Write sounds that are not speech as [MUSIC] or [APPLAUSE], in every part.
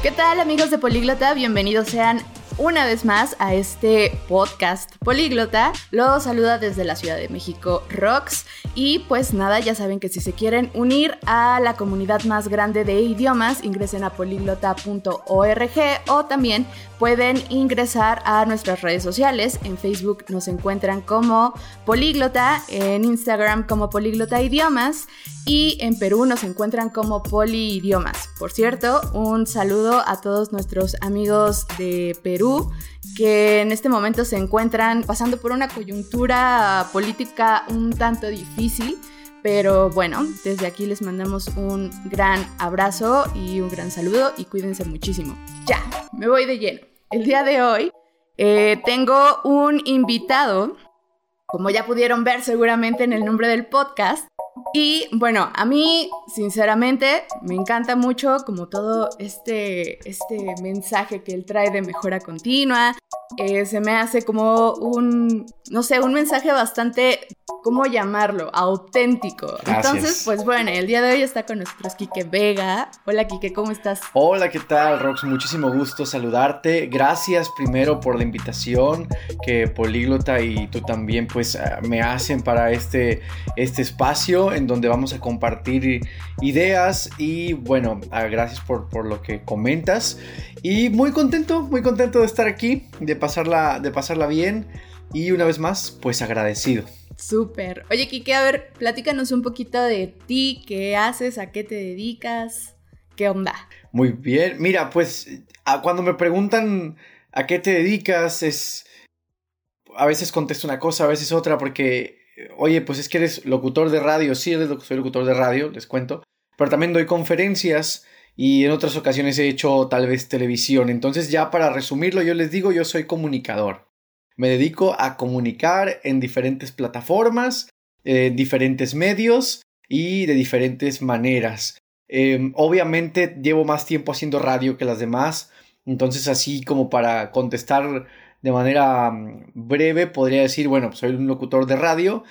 ¿Qué tal amigos de Políglota? Bienvenidos sean una vez más a este podcast políglota. Los saluda desde la Ciudad de México Rox. Y pues nada, ya saben que si se quieren unir a la comunidad más grande de idiomas, ingresen a políglota.org o también pueden ingresar a nuestras redes sociales. En Facebook nos encuentran como Políglota, en Instagram como Políglota Idiomas y en Perú nos encuentran como Poliidiomas. Por cierto, un saludo a todos nuestros amigos de Perú que en este momento se encuentran pasando por una coyuntura política un tanto difícil. Pero bueno, desde aquí les mandamos un gran abrazo y un gran saludo y cuídense muchísimo. Ya, me voy de lleno. El día de hoy eh, tengo un invitado, como ya pudieron ver seguramente en el nombre del podcast. Y bueno, a mí sinceramente me encanta mucho como todo este, este mensaje que él trae de mejora continua. Eh, se me hace como un, no sé, un mensaje bastante ¿cómo llamarlo? Auténtico. Entonces, pues bueno, el día de hoy está con nosotros Quique Vega. Hola Quique, ¿cómo estás? Hola, ¿qué tal, Rox? Muchísimo gusto saludarte. Gracias primero por la invitación que Políglota y tú también pues ah, me hacen para este, este espacio en donde vamos a compartir ideas y bueno, ah, gracias por, por lo que comentas. Y muy contento, muy contento de estar aquí, de pasarla, de pasarla bien y una vez más, pues agradecido. Súper. Oye, Kike, a ver, platícanos un poquito de ti, qué haces, a qué te dedicas, qué onda. Muy bien. Mira, pues cuando me preguntan a qué te dedicas, es. A veces contesto una cosa, a veces otra, porque, oye, pues es que eres locutor de radio. Sí, soy locutor de radio, les cuento. Pero también doy conferencias y en otras ocasiones he hecho tal vez televisión. Entonces, ya para resumirlo, yo les digo, yo soy comunicador. Me dedico a comunicar en diferentes plataformas, en diferentes medios y de diferentes maneras. Em, obviamente llevo más tiempo haciendo radio que las demás, entonces así como para contestar de manera mm, breve podría decir, bueno, soy un locutor de radio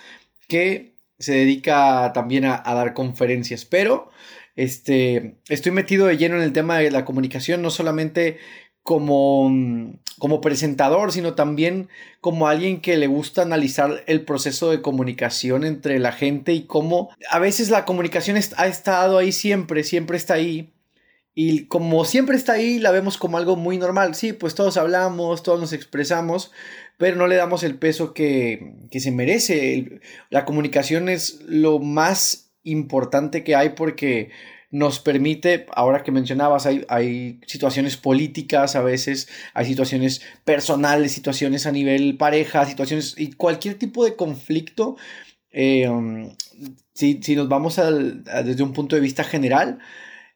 que se dedica también a, a, dar conferencias, pero este, estoy metido de lleno en el tema de la comunicación, no solamente como, como presentador, sino también como alguien que le gusta analizar el proceso de comunicación entre la gente y cómo a veces la comunicación ha estado ahí siempre, siempre está ahí. Y como siempre está ahí, la vemos como algo muy normal. Sí, pues todos hablamos, todos nos expresamos, pero no le damos el peso que, que se merece. La comunicación es lo más importante que hay porque nos permite, ahora que mencionabas, hay, hay, situaciones políticas a veces, hay situaciones personales, situaciones a nivel pareja, situaciones y cualquier tipo de conflicto. Eh, si, nos vamos desde un punto de vista general,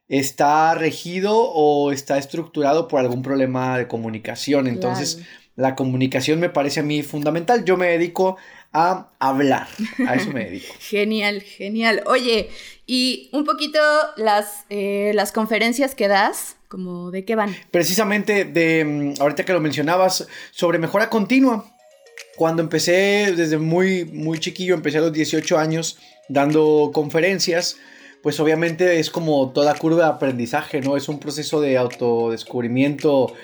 está regido o está estructurado por algún problema de comunicación. Entonces, la comunicación me parece a mí fundamental. Yo me dedico a hablar. A eso me dedico. [LAUGHS] genial, genial. Oye, y un poquito las, eh, las conferencias que das, como de qué van. Precisamente de, mm, ahorita que lo mencionabas, sobre mejora continua. Cuando empecé desde muy, muy chiquillo, empecé a los 18 años dando conferencias, pues obviamente es como toda curva de aprendizaje, ¿no? Es un proceso de autodescubrimiento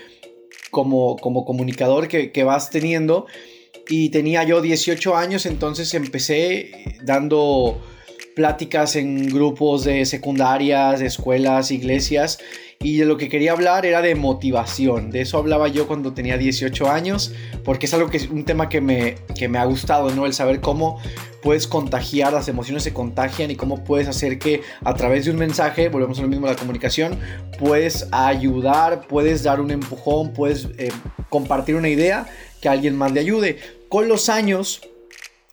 como, como comunicador que, que vas teniendo y tenía yo 18 años, entonces empecé dando pláticas en grupos de secundarias, de escuelas, iglesias, y de lo que quería hablar era de motivación. De eso hablaba yo cuando tenía 18 años, porque es algo que es un tema que me, que me ha gustado, ¿no? El saber cómo puedes contagiar, las emociones se contagian y cómo puedes hacer que a través de un mensaje, volvemos a lo mismo a la comunicación, puedes ayudar, puedes dar un empujón, puedes eh, compartir una idea que alguien más le ayude. Con los años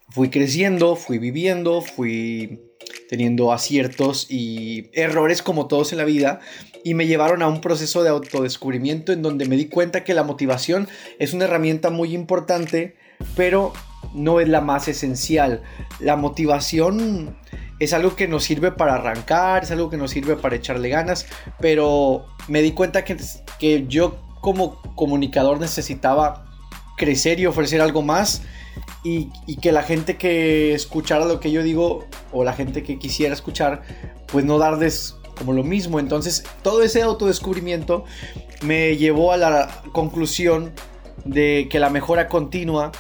fui creciendo, fui viviendo, fui teniendo aciertos y errores como todos en la vida y me llevaron a un proceso de autodescubrimiento en donde me di cuenta que la motivación es una herramienta muy importante, pero no es la más esencial. La motivación es algo que nos sirve para arrancar, es algo que nos sirve para echarle ganas, pero me di cuenta que, que yo como comunicador necesitaba crecer y ofrecer algo más y, que la gente que escuchara lo que yo digo o la gente que quisiera escuchar, pues no darles como lo mismo. Entonces, todo ese autodescubrimiento me llevó a la conclusión de que la mejora continua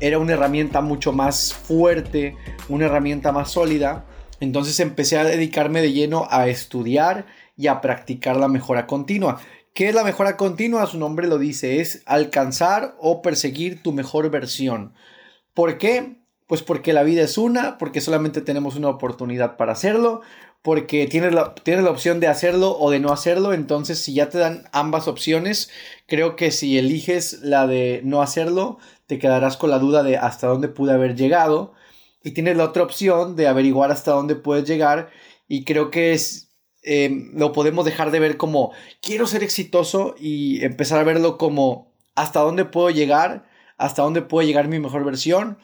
era una herramienta mucho más fuerte, una herramienta más sólida. Entonces empecé a dedicarme de lleno a estudiar y a practicar la mejora continua. ¿Qué es la mejora continua? Su nombre lo dice, es alcanzar o perseguir tu mejor versión. ¿Por qué? Pues porque la vida es una, porque solamente tenemos una oportunidad para hacerlo, porque tienes la, la opción de hacerlo o de no hacerlo, entonces si ya te dan ambas opciones, creo que si eliges la de no hacerlo, te quedarás con la duda de hasta dónde pude haber llegado, y tienes la otra opción de averiguar hasta dónde puedes llegar, y creo que es, em, lo podemos dejar de ver como quiero ser exitoso y empezar a verlo como hasta dónde puedo llegar, hasta dónde puede llegar mi mejor versión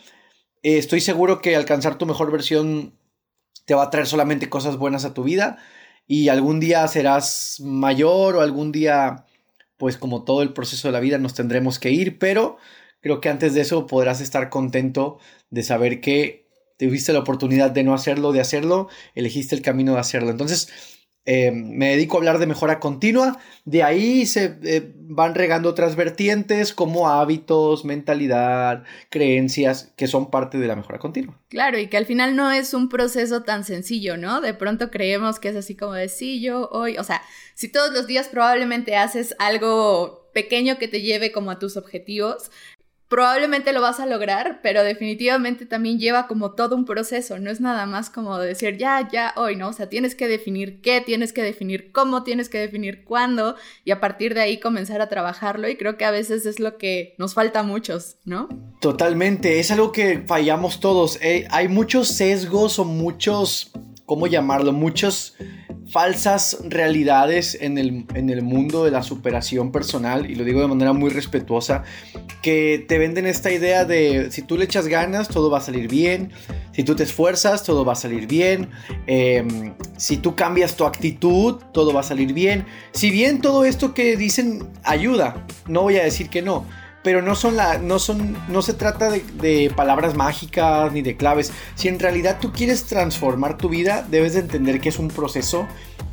eh, estoy seguro que alcanzar tu mejor versión te va a traer solamente cosas buenas a tu vida y algún día serás mayor o algún día, pues como todo el proceso de la vida, nos tendremos que ir, pero creo que antes de eso podrás estar contento de saber que tuviste la oportunidad de no hacerlo, de hacerlo, elegiste el camino de hacerlo. Entonces, eh, me dedico a hablar de mejora continua. De ahí se eh, van regando otras vertientes como hábitos, mentalidad, creencias que son parte de la mejora continua. Claro, y que al final no es un proceso tan sencillo, ¿no? De pronto creemos que es así como de sí, yo hoy, o sea, si todos los días probablemente haces algo pequeño que te lleve como a tus objetivos, probablemente lo vas a lograr, pero definitivamente también lleva como todo un proceso, no es nada más como decir ya, ya, hoy, ¿no? O sea, tienes que definir qué, tienes que definir cómo, tienes que definir cuándo y a partir de ahí comenzar a trabajarlo y creo que a veces es lo que nos falta a muchos, ¿no? Totalmente, es algo que fallamos todos, eh, hay muchos sesgos o muchos, ¿cómo llamarlo? Muchos falsas realidades en el, en el, mundo de la superación personal, y lo digo de manera muy respetuosa, que te venden esta idea de si tú le echas ganas, todo va a salir bien, si tú te esfuerzas, todo va a salir bien, em, si tú cambias tu actitud, todo va a salir bien. Si bien todo esto que dicen ayuda, no voy a decir que no, pero no son la, no son, no se trata de, palabras mágicas ni de claves. Si en realidad tú quieres transformar tu vida, debes de entender que es un proceso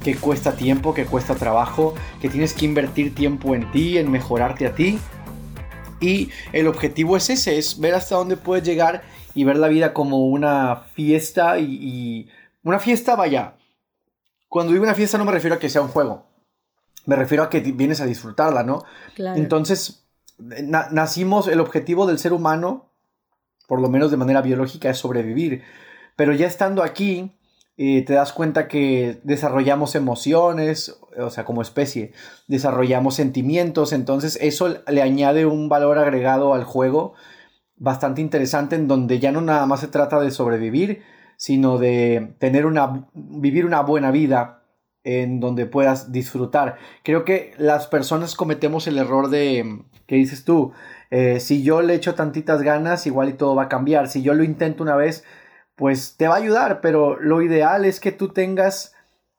que cuesta tiempo, que cuesta trabajo, que tienes que invertir tiempo en ti, en mejorarte a ti. Y el objetivo es ese, es ver hasta dónde puedes llegar y ver la vida como una fiesta y, una fiesta, vaya. Cuando digo una fiesta no me refiero a que sea un juego. Me refiero a que vienes a disfrutarla, ¿no? Claro. Entonces, nacimos, el objetivo del ser humano, por lo menos de manera biológica, es sobrevivir. Pero ya estando aquí, eh, te das cuenta que desarrollamos emociones, o sea, como especie, desarrollamos sentimientos, entonces eso le añade un valor agregado al juego bastante interesante en donde ya no nada más se trata de sobrevivir, sino de tener una, vivir una buena vida en donde puedas disfrutar. Creo que las personas cometemos el error de, ¿qué dices tú? Eh, si yo le echo tantitas ganas, igual y todo va a cambiar. Si yo lo intento una vez, pues te va a ayudar, pero lo ideal es que tú tengas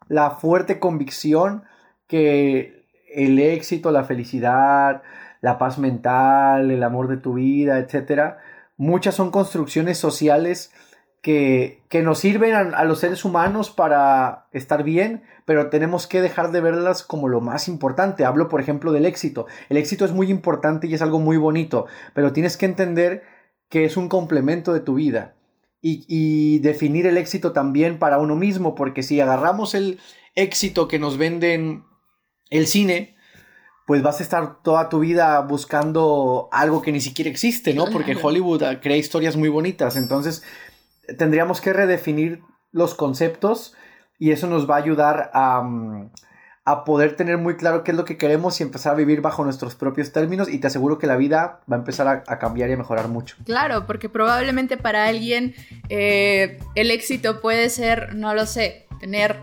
la fuerte convicción que el éxito, la felicidad, la paz mental, el amor de tu vida, etcétera, muchas son construcciones sociales que, nos sirven a, los seres humanos para estar bien, pero tenemos que dejar de verlas como lo más importante. Hablo, por ejemplo, del éxito. El éxito es muy importante y es algo muy bonito, pero tienes que entender que es un complemento de tu vida y, y definir el éxito también para uno mismo, porque si agarramos el éxito que nos venden el cine, pues vas a estar toda tu vida buscando algo que ni siquiera existe, ¿no? Porque Hollywood crea historias muy bonitas. Entonces, tendríamos que redefinir los conceptos y eso nos va a ayudar a, mm, a, poder tener muy claro qué es lo que queremos y empezar a vivir bajo nuestros propios términos y te aseguro que la vida va a empezar a, cambiar y a mejorar mucho. Claro, porque probablemente para alguien eh, el éxito puede ser, no lo sé, tener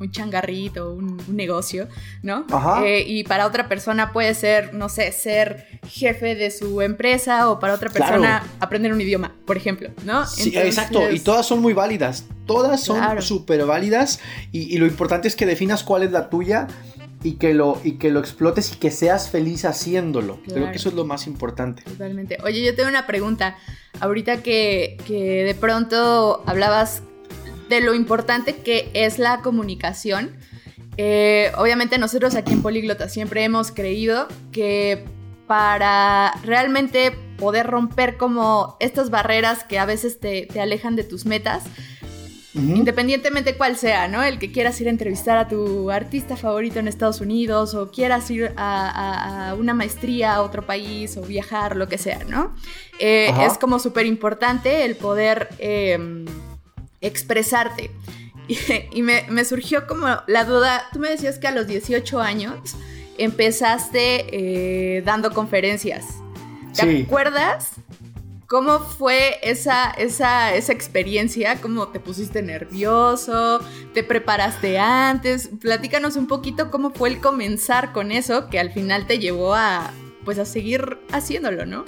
un changarrito, un, negocio, ¿no? Eh, y para otra persona puede ser, no sé, ser jefe de su empresa o para otra persona aprender un idioma, por ejemplo, ¿no? Sí, exacto, y todas son muy válidas, todas son súper válidas y, lo importante es que definas cuál es la tuya y que lo, y que lo explotes y que seas feliz haciéndolo. Creo que eso es lo más importante. Totalmente. Oye, yo tengo una pregunta. Ahorita que, que de pronto hablabas de lo importante que es la comunicación. eh, obviamente nosotros aquí en Políglota siempre hemos creído que para realmente poder romper como estas barreras que a veces te, alejan de tus metas, independientemente cuál sea, ¿no? El que quieras ir a entrevistar a tu artista favorito en Estados Unidos o quieras ir a, una maestría a otro país o viajar, lo que sea, ¿no? Eh, es como súper importante el poder em, expresarte. [LAUGHS] Y, me, surgió como la duda, tú me decías que a los 18 años empezaste eh, dando conferencias. ¿Te acuerdas cómo fue esa, esa, esa experiencia? ¿Cómo te pusiste nervioso? ¿Te preparaste antes? Platícanos un poquito cómo fue el comenzar con eso que al final te llevó a, pues, a seguir haciéndolo, ¿no?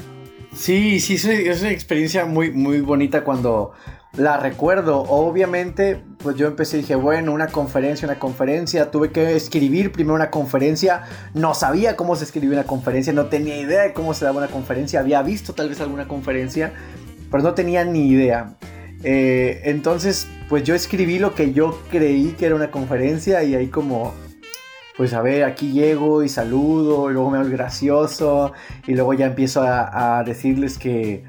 Sí, sí, es una, experiencia muy, muy bonita cuando la recuerdo. Obviamente, pues yo empecé y dije, bueno, una conferencia, una conferencia. Tuve que escribir primero una conferencia. No sabía cómo se escribía una conferencia, no tenía idea de cómo se daba una conferencia. Había visto tal vez alguna conferencia, pero no tenía ni idea. Eh, entonces, pues yo escribí lo que yo creí que era una conferencia y ahí como pues a ver, aquí llego y saludo, y luego me hago gracioso, y luego ya empiezo a, decirles que,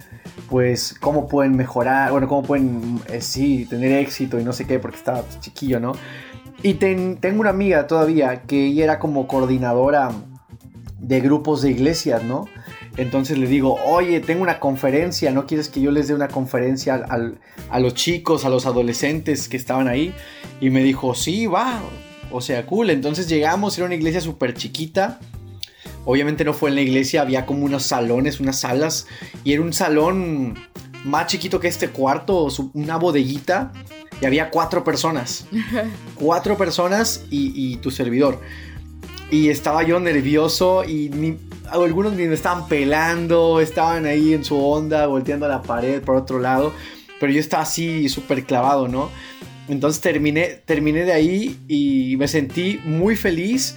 pues, cómo pueden mejorar, bueno, cómo pueden, eh, sí, tener éxito y no sé qué, porque estaba pues, chiquillo, ¿no? Y tengo una amiga todavía que ella era como coordinadora de grupos de iglesias, ¿no? Entonces le digo, oye, tengo una conferencia, ¿no quieres que yo les dé una conferencia a los chicos, a los adolescentes que estaban ahí? Y me dijo, sí, va, o sea, cool. Entonces llegamos, era una iglesia súper chiquita. Obviamente no fue en la iglesia, había como unos salones, unas salas. Y era un salón más chiquito que este cuarto, una bodeguita. Y había cuatro personas. [LAUGHS] cuatro personas y, tu servidor. Y estaba yo nervioso y algunos ni me estaban pelando, estaban ahí en su onda, volteando a la pared por otro lado. Pero yo estaba así súper clavado, ¿no? Entonces terminé, terminé de ahí y me sentí muy feliz.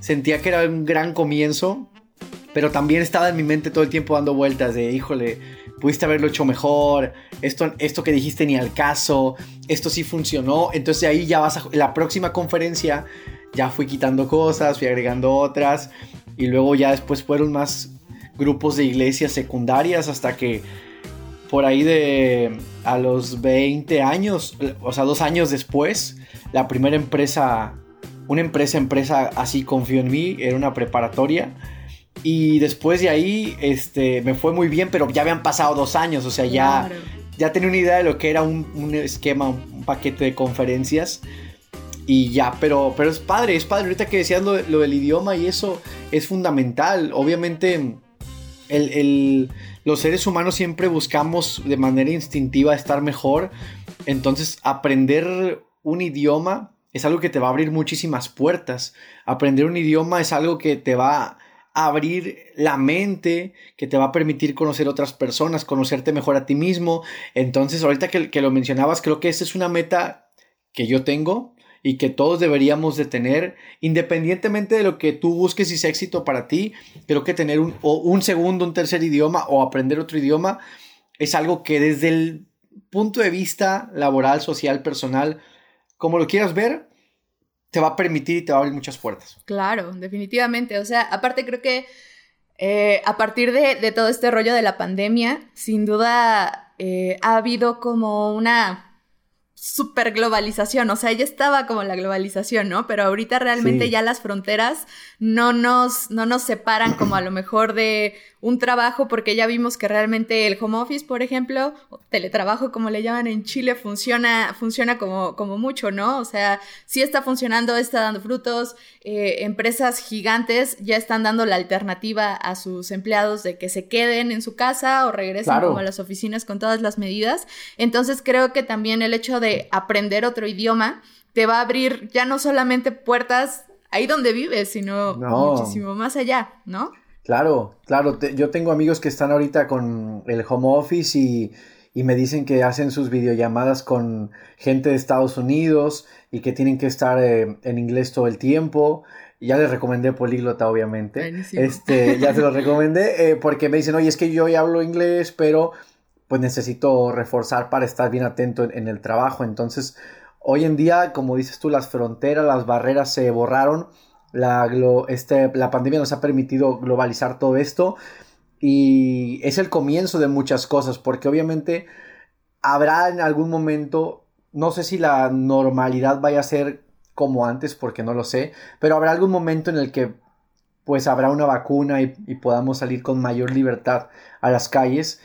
Sentía que era un gran comienzo, pero también estaba en mi mente todo el tiempo dando vueltas de, híjole, pudiste haberlo hecho mejor, esto, esto que dijiste ni al caso, esto sí funcionó. Entonces ahí ya vas a la próxima conferencia, ya fui quitando cosas, fui agregando otras y luego ya después fueron más grupos de iglesias secundarias hasta que por ahí de a los 20 años, o sea, dos años después, la primera empresa, una empresa, empresa así confió en mí, era una preparatoria. Y después de ahí, este, me fue muy bien, pero ya habían pasado dos años, o sea, ya, ya tenía una idea de lo que era un, esquema, un, paquete de conferencias. Y ya, pero, pero es padre, es padre. Ahorita que decías lo, lo del idioma y eso es fundamental. Obviamente, el los seres humanos siempre buscamos de manera instintiva estar mejor. Entonces, aprender un idioma es algo que te va a abrir muchísimas puertas. Aprender un idioma es algo que te va a abrir la mente, que te va a permitir conocer otras personas, conocerte mejor a ti mismo. Entonces, ahorita que, que lo mencionabas, creo que esa es una meta que yo tengo y que todos deberíamos de tener, independientemente de lo que tú busques y sea éxito para ti, creo que tener un, un segundo, un tercer idioma o aprender otro idioma es algo que desde el punto de vista laboral, social, personal, como lo quieras ver, te va a permitir y te va a abrir muchas puertas. Claro, definitivamente. O sea, aparte creo que eh, a partir de, todo este rollo de la pandemia, sin duda eh, ha habido como una super globalización, o sea, ya estaba como la globalización, ¿no? Pero ahorita realmente ya las fronteras no nos, no nos separan como a lo mejor de un trabajo, porque ya vimos que realmente el home office, por ejemplo, o teletrabajo, como le llaman en Chile, funciona, funciona como, como mucho, ¿no? O sea, sí está funcionando, está dando frutos, eh, empresas gigantes ya están dando la alternativa a sus empleados de que se queden en su casa o regresen como a las oficinas con todas las medidas. Entonces creo que también el hecho de aprender otro idioma te va a abrir ya no solamente puertas ahí donde vives, sino muchísimo más allá, ¿no? Claro, claro. yo tengo amigos que están ahorita con el home office y, me dicen que hacen sus videollamadas con gente de Estados Unidos y que tienen que estar eh, en inglés todo el tiempo. Ya les recomendé Políglota, obviamente. Este, ya se lo recomendé eh, porque me dicen, oye, es que yo ya hablo inglés, pero pues necesito reforzar para estar bien atento en, el trabajo. Entonces, Hoy en día, como dices tú, las fronteras, las barreras se borraron. La, este, la pandemia nos ha permitido globalizar todo esto y es el comienzo de muchas cosas, porque obviamente habrá en algún momento, no sé si la normalidad vaya a ser como antes, porque no lo sé, pero habrá algún momento en el que pues habrá una vacuna y, podamos salir con mayor libertad a las calles.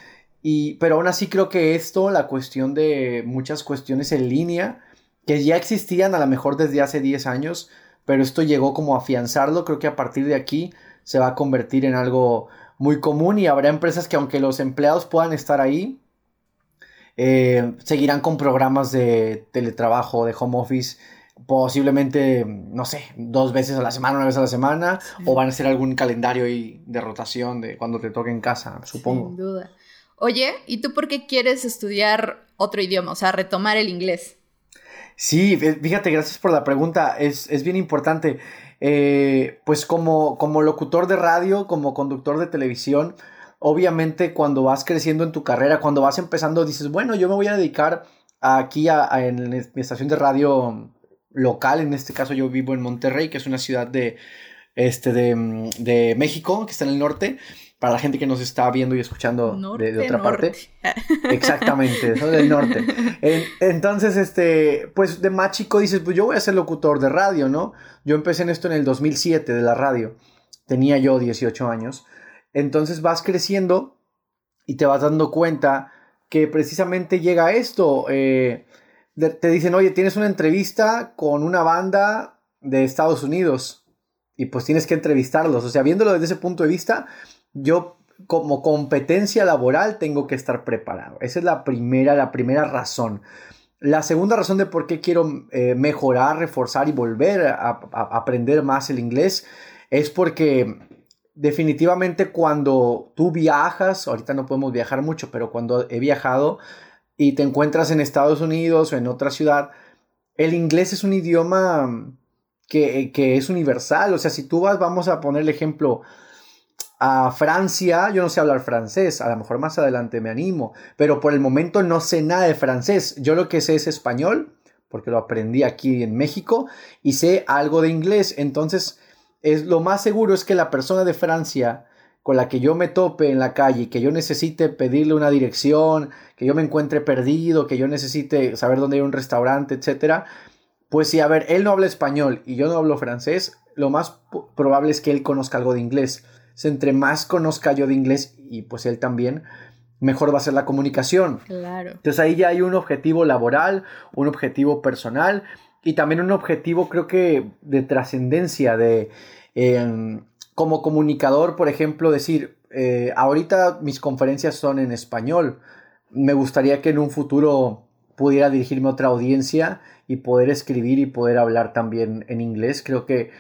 Y, pero aún así creo que esto, la cuestión de muchas cuestiones en línea, que ya existían a lo mejor desde hace 10 años, pero esto llegó como a afianzarlo, creo que a partir de aquí se va a convertir en algo muy común y habrá empresas que aunque los empleados puedan estar ahí, eh, seguirán con programas de teletrabajo, de home office, posiblemente, no sé, dos veces a la semana, una vez a la semana, o van a ser algún calendario de rotación de cuando te toque en casa, supongo. Sin duda. Oye, ¿y tú por qué quieres estudiar otro idioma, o sea, retomar el inglés? Sí, fíjate, gracias por la pregunta, es, es bien importante. Eh, pues como, como locutor de radio, como conductor de televisión, obviamente cuando vas creciendo en tu carrera, cuando vas empezando, dices, bueno, yo me voy a dedicar aquí a, en mi estación de radio local, en este caso yo vivo en Monterrey, que es una ciudad de, este, de, de México, que está en el norte, para la gente que nos está viendo y escuchando de, otra parte. [LAUGHS] Exactamente, del norte. entonces, este, pues de más chico dices, pues yo voy a ser locutor de radio, ¿no? Yo empecé en esto en el 2007 de la radio. Tenía yo 18 años. Entonces vas creciendo y te vas dando cuenta que precisamente llega esto. Eh, te dicen, oye, tienes una entrevista con una banda de Estados Unidos y pues tienes que entrevistarlos. O sea, viéndolo desde ese punto de vista, yo como competencia laboral tengo que estar preparado. Esa es la primera, la primera razón. La segunda razón de por qué quiero eh, mejorar, reforzar y volver a, aprender más el inglés es porque definitivamente cuando tú viajas, ahorita no podemos viajar mucho, pero cuando he viajado y te encuentras en Estados Unidos o en otra ciudad, el inglés es un idioma que, que es universal. O sea, si tú vas, vamos a poner el ejemplo, a Francia, yo no sé hablar francés, a lo mejor más adelante me animo, pero por el momento no sé nada de francés. Yo lo que sé es español, porque lo aprendí aquí en México, y sé algo de inglés. Entonces, es lo más seguro es que la persona de Francia con la que yo me tope en la calle, que yo necesite pedirle una dirección, que yo me encuentre perdido, que yo necesite saber dónde hay un restaurante, etcétera, pues si a ver, él no habla español y yo no hablo francés, lo más probable es que él conozca algo de inglés entre más conozca yo de inglés y pues él también, mejor va a ser la comunicación. Claro. Entonces ahí ya hay un objetivo laboral, un objetivo personal y también un objetivo creo que de trascendencia, de em, como comunicador, por ejemplo, decir, eh, ahorita mis conferencias son en español, me gustaría que en un futuro pudiera dirigirme a otra audiencia y poder escribir y poder hablar también en inglés, creo que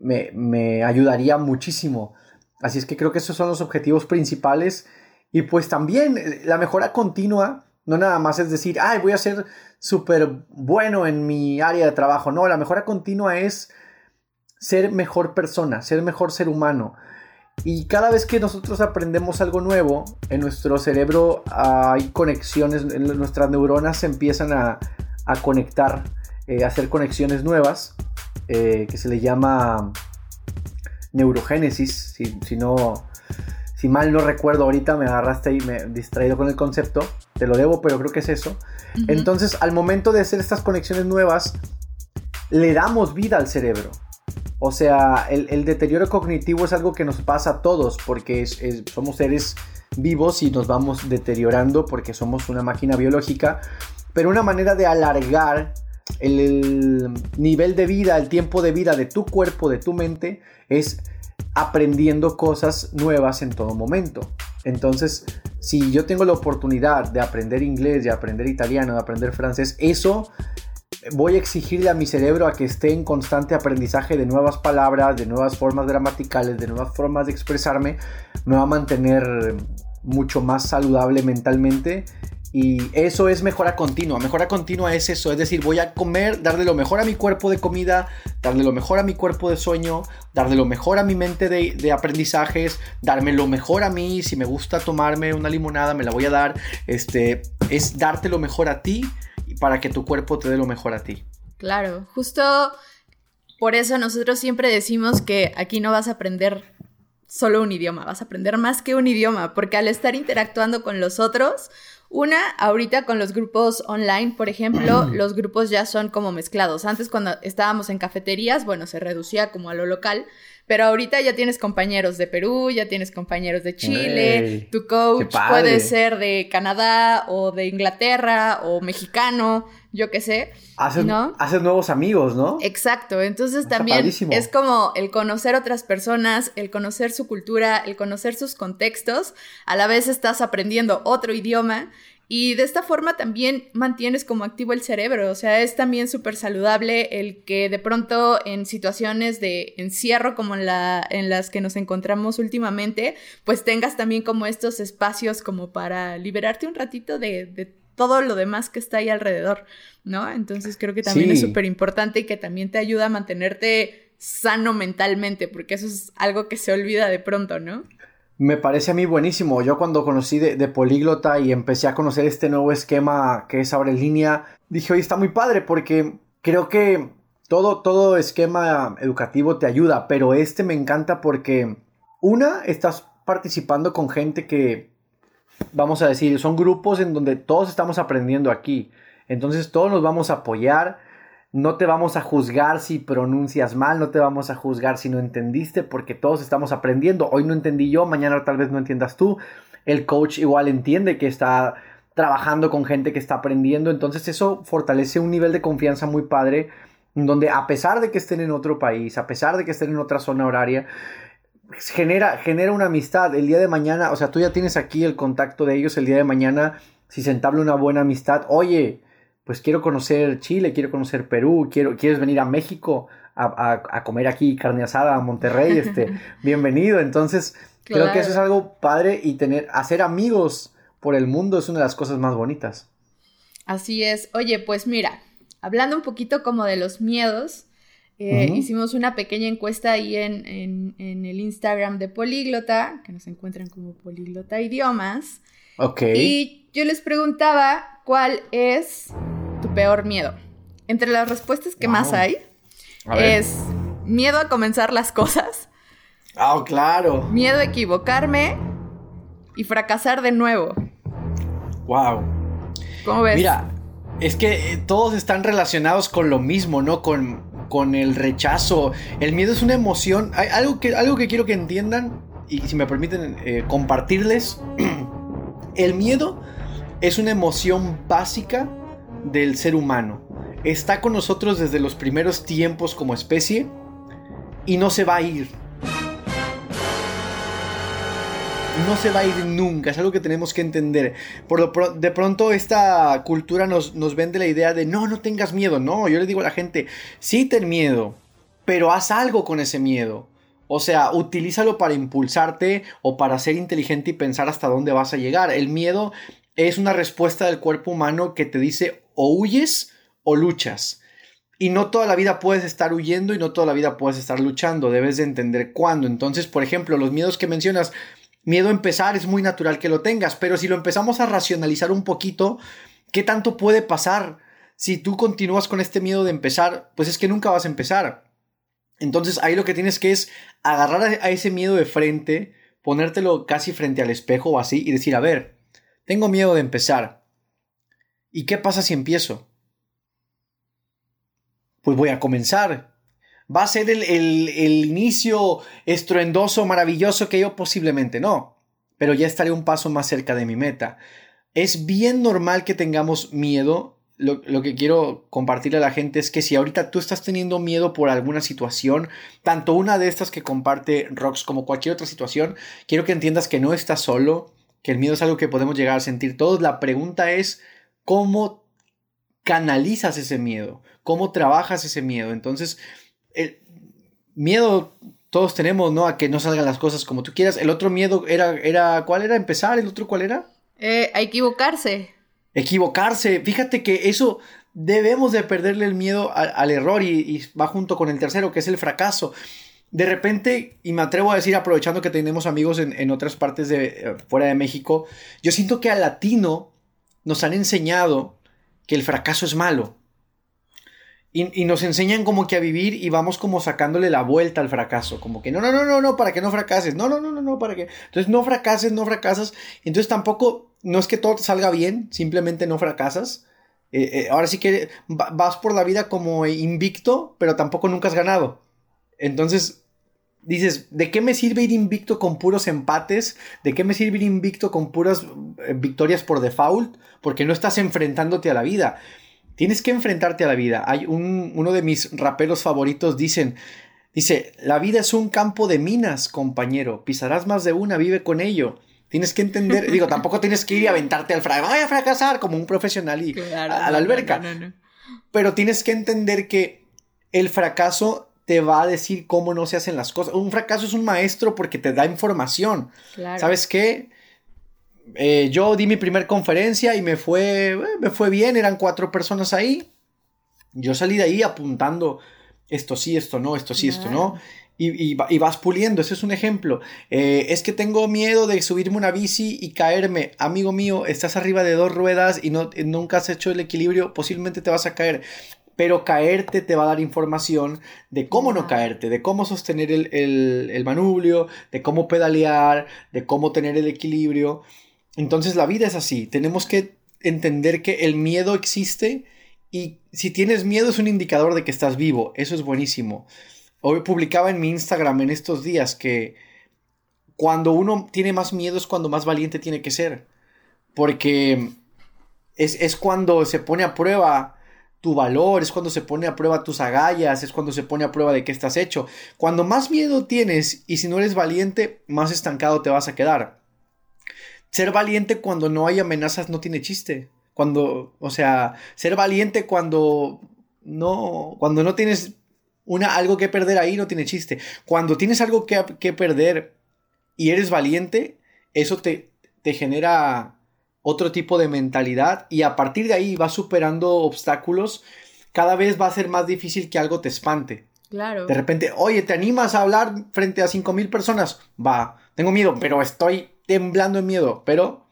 me, me ayudaría muchísimo Así es que creo que esos son los objetivos principales. Y pues también eh, la mejora continua, no nada más es decir, ay, voy a ser súper bueno en mi área de trabajo. No, la mejora continua es ser mejor persona, ser mejor ser humano. Y cada vez que nosotros aprendemos algo nuevo, en nuestro cerebro hay conexiones, nuestras neuronas se empiezan a, conectar, eh, a hacer conexiones nuevas, eh, que se le llama neurogénesis, si, si, no, si mal no recuerdo ahorita, me agarraste ahí me distraído con el concepto, te lo debo, pero creo que es eso. Entonces, al momento de hacer estas conexiones nuevas, le damos vida al cerebro. O sea, el, deterioro cognitivo es algo que nos pasa a todos porque somos seres vivos y nos vamos deteriorando porque somos una máquina biológica, pero una manera de alargar el, nivel de vida, el tiempo de vida de tu cuerpo, de tu mente, es aprendiendo cosas nuevas en todo momento. Entonces, si yo tengo la oportunidad de aprender inglés, de aprender italiano, de aprender francés, eso voy a exigirle a mi cerebro a que esté en constante aprendizaje de nuevas palabras, de nuevas formas gramaticales, de nuevas formas de expresarme, me va a mantener mucho más saludable mentalmente y eso es mejora continua. Mejora continua es eso, es decir, voy a comer, darle lo mejor a mi cuerpo de comida, darle lo mejor a mi cuerpo de sueño, darle lo mejor a mi mente de, aprendizajes, darme lo mejor a mí. Si me gusta tomarme una limonada, me la voy a dar. Este, es darte lo mejor a ti para que tu cuerpo te dé lo mejor a ti. Claro, justo por eso nosotros siempre decimos que aquí no vas a aprender solo un idioma, vas a aprender más que un idioma, porque al estar interactuando con los otros, una, ahorita con los grupos online, por ejemplo, [CLEARS THROAT] los grupos ya son como mezclados. Antes cuando estábamos en cafeterías, bueno, se reducía como a lo local, pero ahorita ya tienes compañeros de Perú, ya tienes compañeros de Chile, tu coach puede ser de Canadá o de Inglaterra o mexicano, yo qué sé. Haces, ¿no? haces nuevos amigos, ¿no? Exacto, entonces también es como el conocer otras personas, el conocer su cultura, el conocer sus contextos, a la vez estás aprendiendo otro idioma y de esta forma también mantienes como activo el cerebro, o sea, es también súper saludable el que de pronto en situaciones de encierro como en, la, en las que nos encontramos últimamente, pues tengas también como estos espacios como para liberarte un ratito de, todo lo demás que está ahí alrededor, ¿no? Entonces creo que también es súper importante y que también te ayuda a mantenerte sano mentalmente, porque eso es algo que se olvida de pronto, ¿no? Me parece a mí buenísimo. Yo cuando conocí de, Políglota y empecé a conocer este nuevo esquema que es ahora línea, dije, oye, está muy padre porque creo que todo, todo esquema educativo te ayuda, pero este me encanta porque, una, estás participando con gente que, vamos a decir, son grupos en donde todos estamos aprendiendo aquí. Entonces todos nos vamos a apoyar no te vamos a juzgar si pronuncias mal, no te vamos a juzgar si no entendiste, porque todos estamos aprendiendo. Hoy no entendí yo, mañana tal vez no entiendas tú. El coach igual entiende que está trabajando con gente que está aprendiendo, entonces eso fortalece un nivel de confianza muy padre, donde a pesar de que estén en otro país, a pesar de que estén en otra zona horaria, genera, genera una amistad. El día de mañana, o sea, tú ya tienes aquí el contacto de ellos, el día de mañana, si se entabla una buena amistad, oye, pues quiero conocer Chile, quiero conocer Perú, quiero, quieres venir a México a, comer aquí carne asada a Monterrey, este, [LAUGHS] bienvenido. Entonces, creo que eso es algo padre y tener, hacer amigos por el mundo es una de las cosas más bonitas. Así es. Oye, pues mira, hablando un poquito como de los miedos, eh, hicimos una pequeña encuesta ahí en, en, el Instagram de Políglota, que nos encuentran como Políglota Idiomas. Ok. Y yo les preguntaba cuál es tu peor miedo. Entre las respuestas que más hay es miedo a comenzar las cosas. Ah, claro. Miedo a equivocarme y fracasar de nuevo. Wow. ¿Cómo ves? Mira, es que eh, todos están relacionados con lo mismo, ¿no? Con, con el rechazo. El miedo es una emoción. Hay algo que, algo que quiero que entiendan y si me permiten eh, compartirles. [CLEARS THROAT] el miedo es una emoción básica del ser humano. Está con nosotros desde los primeros tiempos como especie y no se va a ir. No se va a ir nunca, es algo que tenemos que entender. Por lo de pronto esta cultura nos, nos vende la idea de no, no tengas miedo. No, yo le digo a la gente, sí ten miedo, pero haz algo con ese miedo. O sea, utilízalo para impulsarte o para ser inteligente y pensar hasta dónde vas a llegar. El miedo es una respuesta del cuerpo humano que te dice o huyes o luchas. Y no toda la vida puedes estar huyendo y no toda la vida puedes estar luchando. Debes de entender cuándo. Entonces, por ejemplo, los miedos que mencionas, miedo a empezar es muy natural que lo tengas, pero si lo empezamos a racionalizar un poquito, ¿qué tanto puede pasar? Si tú continúas con este miedo de empezar, pues es que nunca vas a empezar. Entonces ahí lo que tienes que es agarrar a ese miedo de frente, ponértelo casi frente al espejo o así y decir, a ver, tengo miedo de empezar. ¿Y qué pasa si empiezo? Pues voy a comenzar. ¿Va a ser el, el, inicio estruendoso, maravilloso que yo posiblemente no? Pero ya estaré un paso más cerca de mi meta. Es bien normal que tengamos miedo lo, lo, que quiero compartirle a la gente es que si ahorita tú estás teniendo miedo por alguna situación, tanto una de estas que comparte Rox como cualquier otra situación, quiero que entiendas que no estás solo, que el miedo es algo que podemos llegar a sentir todos. La pregunta es cómo canalizas ese miedo, cómo trabajas ese miedo. Entonces, el miedo todos tenemos, ¿no? A que no salgan las cosas como tú quieras. El otro miedo era, era ¿cuál era? ¿Empezar? ¿El otro cuál era? Eh, a equivocarse. Equivocarse. Fíjate que eso debemos de perderle el miedo al, error y, y, va junto con el tercero, que es el fracaso de repente, y me atrevo a decir, aprovechando que tenemos amigos en, otras partes de eh, fuera de México, yo siento que al latino nos han enseñado que el fracaso es malo. Y, nos enseñan como que a vivir y vamos como sacándole la vuelta al fracaso. Como que no, no, no, no, no, para que no fracases. No, no, no, no, no, para que. Entonces no fracases, no fracasas. Entonces tampoco, no es que todo te salga bien, simplemente no fracasas. Eh, eh, ahora sí que vas por la vida como invicto, pero tampoco nunca has ganado. Entonces dices, ¿de qué me sirve ir invicto con puros empates? ¿De qué me sirve ir invicto con puras eh, victorias por default? Porque no estás enfrentándote a la vida. Tienes que enfrentarte a la vida. Hay un, uno de mis raperos favoritos dicen, dice, la vida es un campo de minas, compañero. Pisarás más de una, vive con ello. Tienes que entender, digo, tampoco tienes que ir y aventarte al fracaso, voy a fracasar como un profesional y a, la alberca. Pero tienes que entender que el fracaso te va a decir cómo no se hacen las cosas. Un fracaso es un maestro porque te da información. ¿Sabes qué? Eh, yo di mi primer conferencia y me fue, eh, me fue bien, eran cuatro personas ahí. Yo salí de ahí apuntando esto sí, esto no, esto sí, esto no. Y, vas puliendo, ese es un ejemplo. Eh, es que tengo miedo de subirme una bici y caerme. Amigo mío, estás arriba de dos ruedas y no, nunca has hecho el equilibrio, posiblemente te vas a caer. Pero caerte te va a dar información de cómo no caerte, de cómo sostener el, el, el manubrio, de cómo pedalear, de cómo tener el equilibrio. Entonces la vida es así, tenemos que entender que el miedo existe y si tienes miedo es un indicador de que estás vivo, eso es buenísimo. Hoy publicaba en mi Instagram en estos días que cuando uno tiene más miedo es cuando más valiente tiene que ser, porque es, es cuando se pone a prueba tu valor, es cuando se pone a prueba tus agallas, es cuando se pone a prueba de qué estás hecho. Cuando más miedo tienes y si no eres valiente, más estancado te vas a quedar ser valiente cuando no hay amenazas no tiene chiste. Cuando, o sea, ser valiente cuando no, cuando no tienes una, algo que perder ahí no tiene chiste. Cuando tienes algo que, que perder y eres valiente, eso te, te genera otro tipo de mentalidad y a partir de ahí vas superando obstáculos. Cada vez va a ser más difícil que algo te espante. Claro. De repente, oye, ¿te animas a hablar frente a mil personas? Va, tengo miedo, pero estoy temblando en miedo, pero...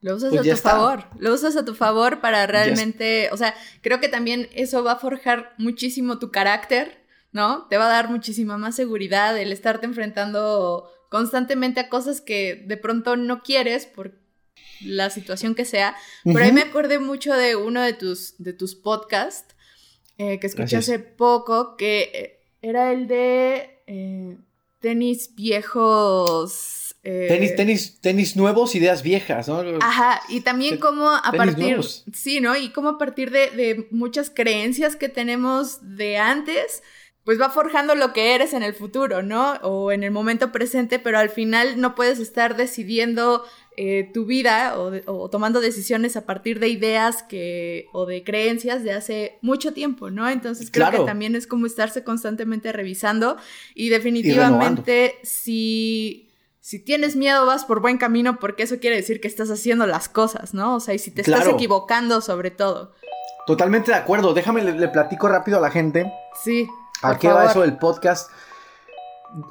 Lo usas pues a tu favor, lo usas a tu favor para realmente, o sea, creo que también eso va a forjar muchísimo tu carácter, ¿no? Te va a dar muchísima más seguridad el estarte enfrentando constantemente a cosas que de pronto no quieres por la situación que sea. Por ahí me acordé mucho de uno de tus, de tus podcasts eh, que escuché hace poco, que eh, era el de eh, tenis viejos eh, tenis, tenis, tenis nuevos, ideas viejas, ¿no? Ajá, y también como a partir, sí, ¿no? Y como a partir de, muchas creencias que tenemos de antes, pues va forjando lo que eres en el futuro, ¿no? O en el momento presente, pero al final no puedes estar decidiendo eh, tu vida o, tomando decisiones a partir de ideas que, o de creencias de hace mucho tiempo, ¿no? Entonces creo que también es como estarse constantemente revisando y definitivamente si si tienes miedo vas por buen camino porque eso quiere decir que estás haciendo las cosas, ¿no? O sea, y si te estás equivocando sobre todo. Totalmente de acuerdo. Déjame, le, platico rápido a la gente. Sí. ¿A qué va eso del podcast?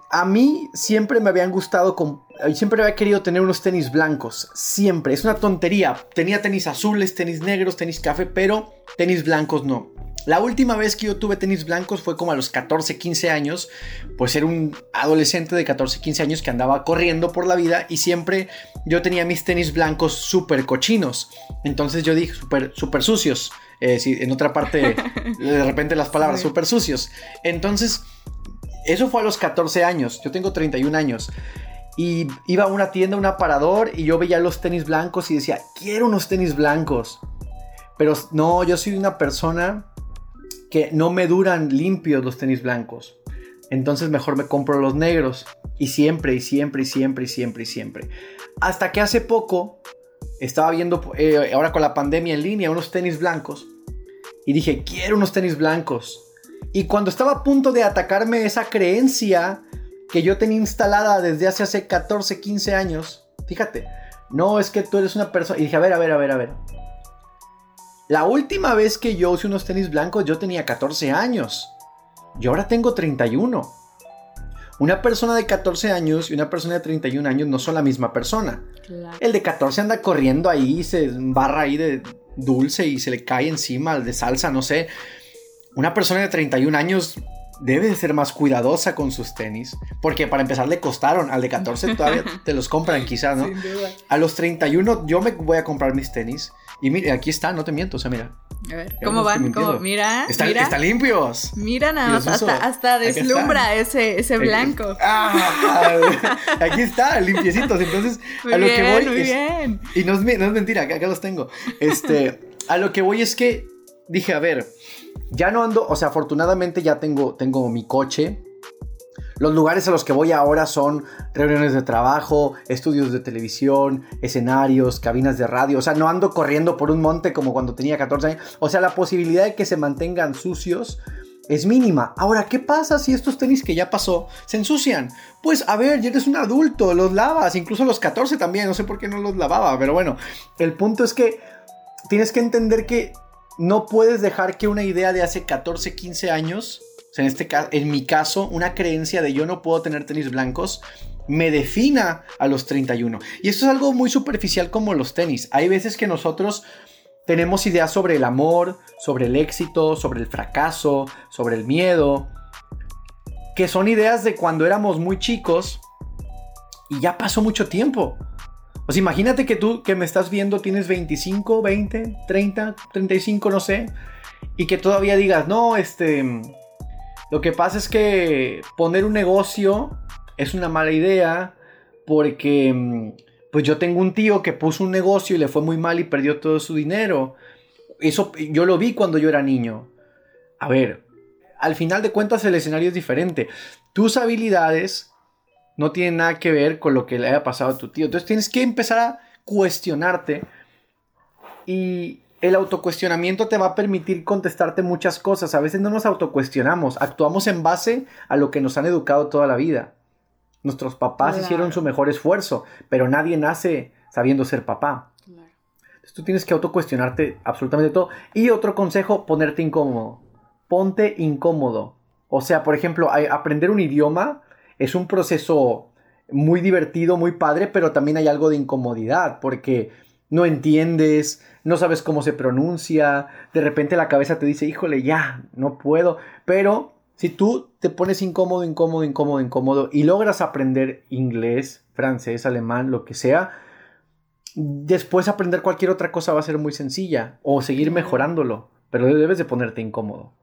A mí siempre me habían gustado, con, siempre había querido tener unos tenis blancos, siempre. Es una tontería. Tenía tenis azules, tenis negros, tenis café, pero tenis blancos no. La última vez que yo tuve tenis blancos fue como a los 14, 15 años, pues era un adolescente de 14, 15 años que andaba corriendo por la vida y siempre yo tenía mis tenis blancos súper cochinos. Entonces yo dije súper super sucios. Eh, en otra parte, [LAUGHS] de repente las palabras súper sucios. Entonces, eso fue a los 14 años. Yo tengo 31 años. Y iba a una tienda, un aparador, y yo veía los tenis blancos y decía, quiero unos tenis blancos. Pero no, yo soy una persona que no me duran limpios los tenis blancos. Entonces mejor me compro los negros. Y siempre, y siempre, y siempre, y siempre, y siempre. Hasta que hace poco estaba viendo, eh, ahora con la pandemia en línea, unos tenis blancos. Y dije, quiero unos tenis blancos. Y cuando estaba a punto de atacarme esa creencia que yo tenía instalada desde hace, hace 14, 15 años, fíjate, no es que tú eres una persona. Y dije, a ver, a ver, a ver, a ver. La última vez que yo usé unos tenis blancos yo tenía 14 años. Y ahora tengo 31. Una persona de 14 años y una persona de 31 años no son la misma persona. El de 14 anda corriendo ahí, se barra ahí de dulce y se le cae encima de salsa, no sé. Una persona de 31 años debe de ser más cuidadosa con sus tenis, porque para empezar le costaron, al de 14 [LAUGHS] todavía te los compran quizás, ¿no? A los 31 yo me voy a comprar mis tenis y mira, aquí está, no te miento, o sea, mira. A ver, ¿cómo van? ¿Cómo? Mira, están, mira. Están limpios. Mira nada más, hasta, hasta deslumbra ese, ese blanco. [LAUGHS] Ah, aquí está, limpiecitos. Entonces, a lo que voy. Muy bien. Y no es, no es mentira, acá, acá los tengo. Este, a lo que voy es que dije, a ver, ya no ando, o sea, afortunadamente ya tengo, tengo mi coche, los lugares a los que voy ahora son reuniones de trabajo, estudios de televisión, escenarios, cabinas de radio. O sea, no ando corriendo por un monte como cuando tenía 14 años. O sea, la posibilidad de que se mantengan sucios es mínima. Ahora, ¿qué pasa si estos tenis que ya pasó se ensucian? Pues a ver, ya eres un adulto, los lavas, incluso los 14 también, no sé por qué no los lavaba, pero bueno, el punto es que tienes que entender que no puedes dejar que una idea de hace 14, 15 años en, este en mi caso, una creencia de yo no puedo tener tenis blancos me defina a los 31. Y esto es algo muy superficial como los tenis. Hay veces que nosotros tenemos ideas sobre el amor, sobre el éxito, sobre el fracaso, sobre el miedo, que son ideas de cuando éramos muy chicos y ya pasó mucho tiempo. Sea, imagínate que tú que me estás viendo tienes 25, 20, 30, 35, no sé, y que todavía digas, no, este, lo que pasa es que poner un negocio es una mala idea porque mm, pues yo tengo un tío que puso un negocio y le fue muy mal y perdió todo su dinero. Eso yo lo vi cuando yo era niño. A ver, al final de cuentas el escenario es diferente. Tus habilidades no tienen nada que ver con lo que le haya pasado a tu tío. Entonces tienes que empezar a cuestionarte y el autocuestionamiento te va a permitir contestarte muchas cosas. A veces no nos autocuestionamos, actuamos en base a lo que nos han educado toda la vida. Nuestros papás hicieron su mejor esfuerzo, pero nadie nace sabiendo ser papá. Entonces tú tienes que autocuestionarte absolutamente todo. Y otro consejo, ponerte incómodo. Ponte incómodo. O sea, por ejemplo, aprender un idioma es un proceso muy divertido, muy padre, pero también hay algo de incomodidad, porque no entiendes, no sabes cómo se pronuncia, de repente la cabeza te dice, híjole, ya, no puedo, pero si tú te pones incómodo, incómodo, incómodo, incómodo y logras aprender inglés, francés, alemán, lo que sea, después aprender cualquier otra cosa va a ser muy sencilla o seguir mejorándolo, pero debes de ponerte incómodo.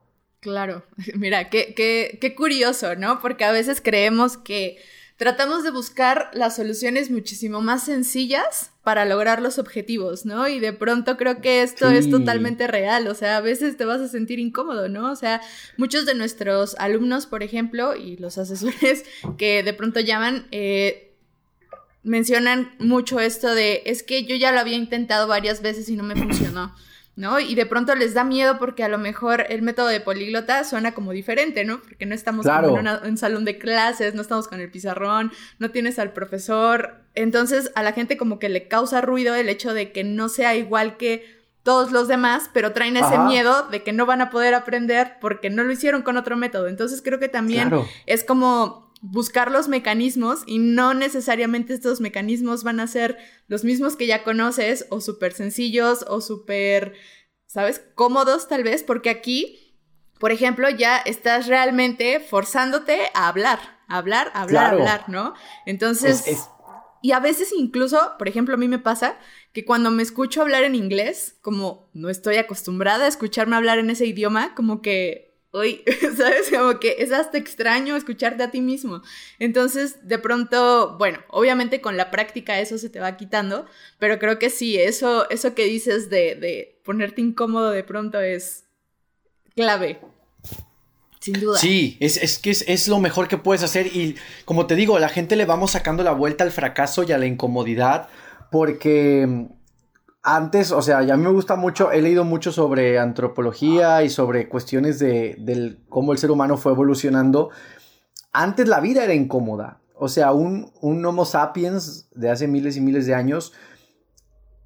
Claro, [LAUGHS] mira, qué, qué, qué curioso, ¿no? Porque a veces creemos que tratamos de buscar las soluciones muchísimo más sencillas para lograr los objetivos, ¿no? Y de pronto creo que esto es totalmente real, o sea, a veces te vas a sentir incómodo, ¿no? O sea, muchos de nuestros alumnos, por ejemplo, y los [LAUGHS] asesores que de pronto llaman, eh, mencionan mucho esto de, es que yo ya lo había intentado varias veces y no me funcionó. ¿No? Y de pronto les da miedo porque a lo mejor el método de políglota suena como diferente, ¿no? Porque no estamos como en un salón de clases, no estamos con el pizarrón, no tienes al profesor. Entonces a la gente como que le causa ruido el hecho de que no sea igual que todos los demás, pero traen ese miedo de que no van a poder aprender porque no lo hicieron con otro método. Entonces creo que también es como buscar los mecanismos y no necesariamente estos mecanismos van a ser los mismos que ya conoces o súper sencillos o súper, ¿sabes? Cómodos tal vez, porque aquí, por ejemplo, ya estás realmente forzándote a hablar, a hablar, a hablar, hablar, ¿no? Entonces... Y a veces incluso, por ejemplo, a mí me pasa que cuando me escucho hablar en inglés, como no estoy acostumbrada a escucharme hablar en ese idioma, como que hoy, [LAUGHS] ¿sabes? Como que es hasta extraño escucharte a ti mismo. Entonces, de pronto, bueno, obviamente con la práctica eso se te va quitando, pero creo que sí, eso, eso que dices de, de ponerte incómodo de pronto es clave. Sin duda. Sí, es, es que es, es, lo mejor que puedes hacer y como te digo, a la gente le vamos sacando la vuelta al fracaso y a la incomodidad porque antes, o sea, ya a mí me gusta mucho, he leído mucho sobre antropología y sobre cuestiones de, cómo el ser humano fue evolucionando. Antes la vida era incómoda. O sea, un, un Homo sapiens de hace miles y miles de años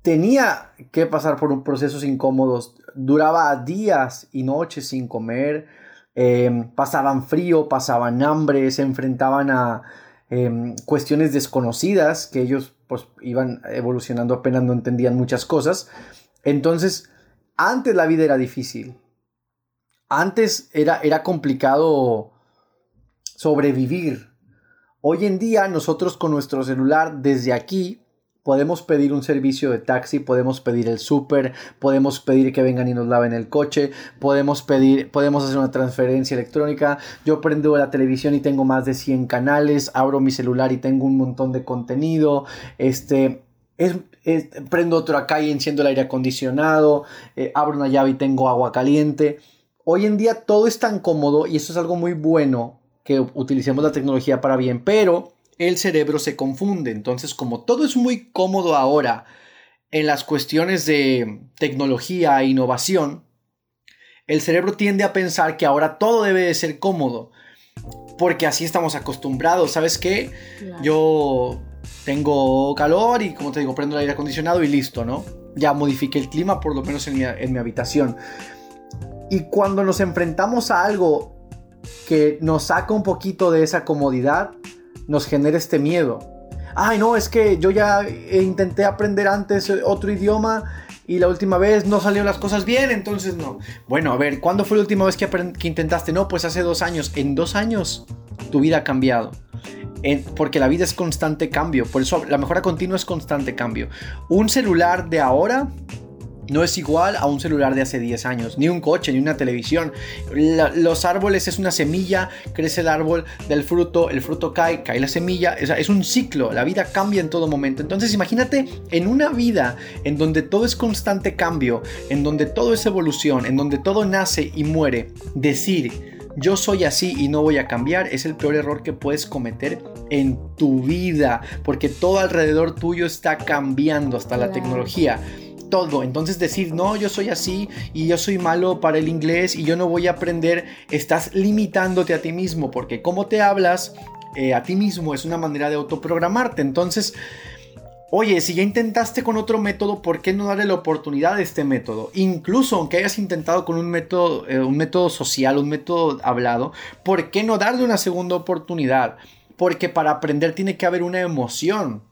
tenía que pasar por procesos incómodos. Duraba días y noches sin comer, em, pasaban frío, pasaban hambre, se enfrentaban a em, cuestiones desconocidas que ellos pues iban evolucionando apenas no entendían muchas cosas. Entonces, antes la vida era difícil. Antes era, era complicado sobrevivir. Hoy en día nosotros con nuestro celular desde aquí podemos pedir un servicio de taxi, podemos pedir el súper, podemos pedir que vengan y nos laven el coche, podemos pedir, podemos hacer una transferencia electrónica. Yo prendo la televisión y tengo más de 100 canales, abro mi celular y tengo un montón de contenido. Este, es, prendo otro acá y enciendo el aire acondicionado, eh, abro una llave y tengo agua caliente. Hoy en día todo es tan cómodo y eso es algo muy bueno que utilicemos la tecnología para bien, pero el cerebro se confunde. Entonces, como todo es muy cómodo ahora en las cuestiones de tecnología e innovación, el cerebro tiende a pensar que ahora todo debe de ser cómodo. Porque así estamos acostumbrados. ¿Sabes qué? Yo tengo calor y, como te digo, prendo el aire acondicionado y listo, ¿no? Ya modifique el clima, por lo menos en mi, en mi habitación. Y cuando nos enfrentamos a algo que nos saca un poquito de esa comodidad, nos genera este miedo. Ay, no, es que yo ya intenté aprender antes otro idioma y la última vez no salieron las cosas bien, entonces no. Bueno, a ver, ¿cuándo fue la última vez que, intentaste? No, pues hace dos años. En dos años tu vida ha cambiado. porque la vida es constante cambio. Por eso la mejora continua es constante cambio. Un celular de ahora no es igual a un celular de hace 10 años, ni un coche, ni una televisión. los árboles es una semilla, crece el árbol del fruto, el fruto cae, cae la semilla, es un ciclo, la vida cambia en todo momento. Entonces imagínate en una vida en donde todo es constante cambio, en donde todo es evolución, en donde todo nace y muere, decir yo soy así y no voy a cambiar es el peor error que puedes cometer en tu vida, porque todo alrededor tuyo está cambiando, hasta la tecnología todo. Entonces decir, no, yo soy así y yo soy malo para el inglés y yo no voy a aprender, estás limitándote a ti mismo porque como te hablas eh, a ti mismo es una manera de autoprogramarte. Entonces, oye, si ya intentaste con otro método, ¿por qué no darle la oportunidad a este método? Incluso aunque hayas intentado con un método, eh, un método social, un método hablado, ¿por qué no darle una segunda oportunidad? Porque para aprender tiene que haber una emoción.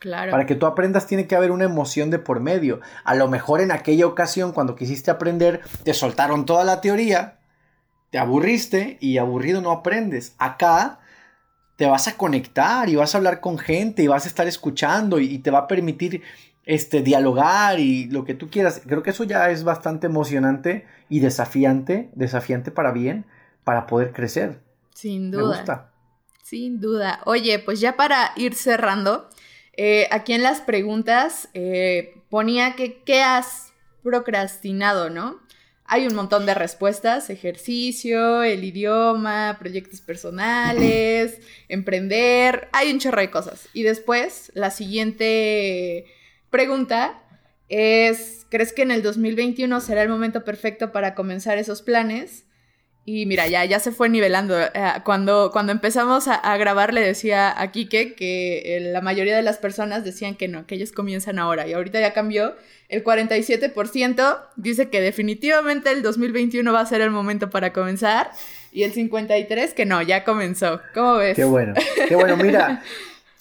Para que tú aprendas tiene que haber una emoción de por medio. A lo mejor en aquella ocasión cuando quisiste aprender te soltaron toda la teoría, te aburriste y aburrido no aprendes. Acá te vas a conectar y vas a hablar con gente y vas a estar escuchando y, te va a permitir este, dialogar y lo que tú quieras. Creo que eso ya es bastante emocionante y desafiante, desafiante para bien, para poder crecer. Sin duda. Me gusta. Sin duda. Oye, pues ya para ir cerrando, eh, aquí en las preguntas eh, ponía que qué has procrastinado, ¿no? Hay un montón de respuestas, ejercicio, el idioma, proyectos personales, [LAUGHS] emprender, hay un chorro de cosas. Y después, la siguiente pregunta es, ¿crees que en el 2021 será el momento perfecto para comenzar esos planes? Y mira, ya, ya se fue nivelando. Eh, cuando, cuando empezamos a, grabar le decía a Kike que eh, la mayoría de las personas decían que no, que ellos comienzan ahora. Y ahorita ya cambió. El 47% dice que definitivamente el 2021 va a ser el momento para comenzar. Y el 53% que no, ya comenzó. ¿Cómo ves? Qué bueno. Qué bueno, [LAUGHS] mira.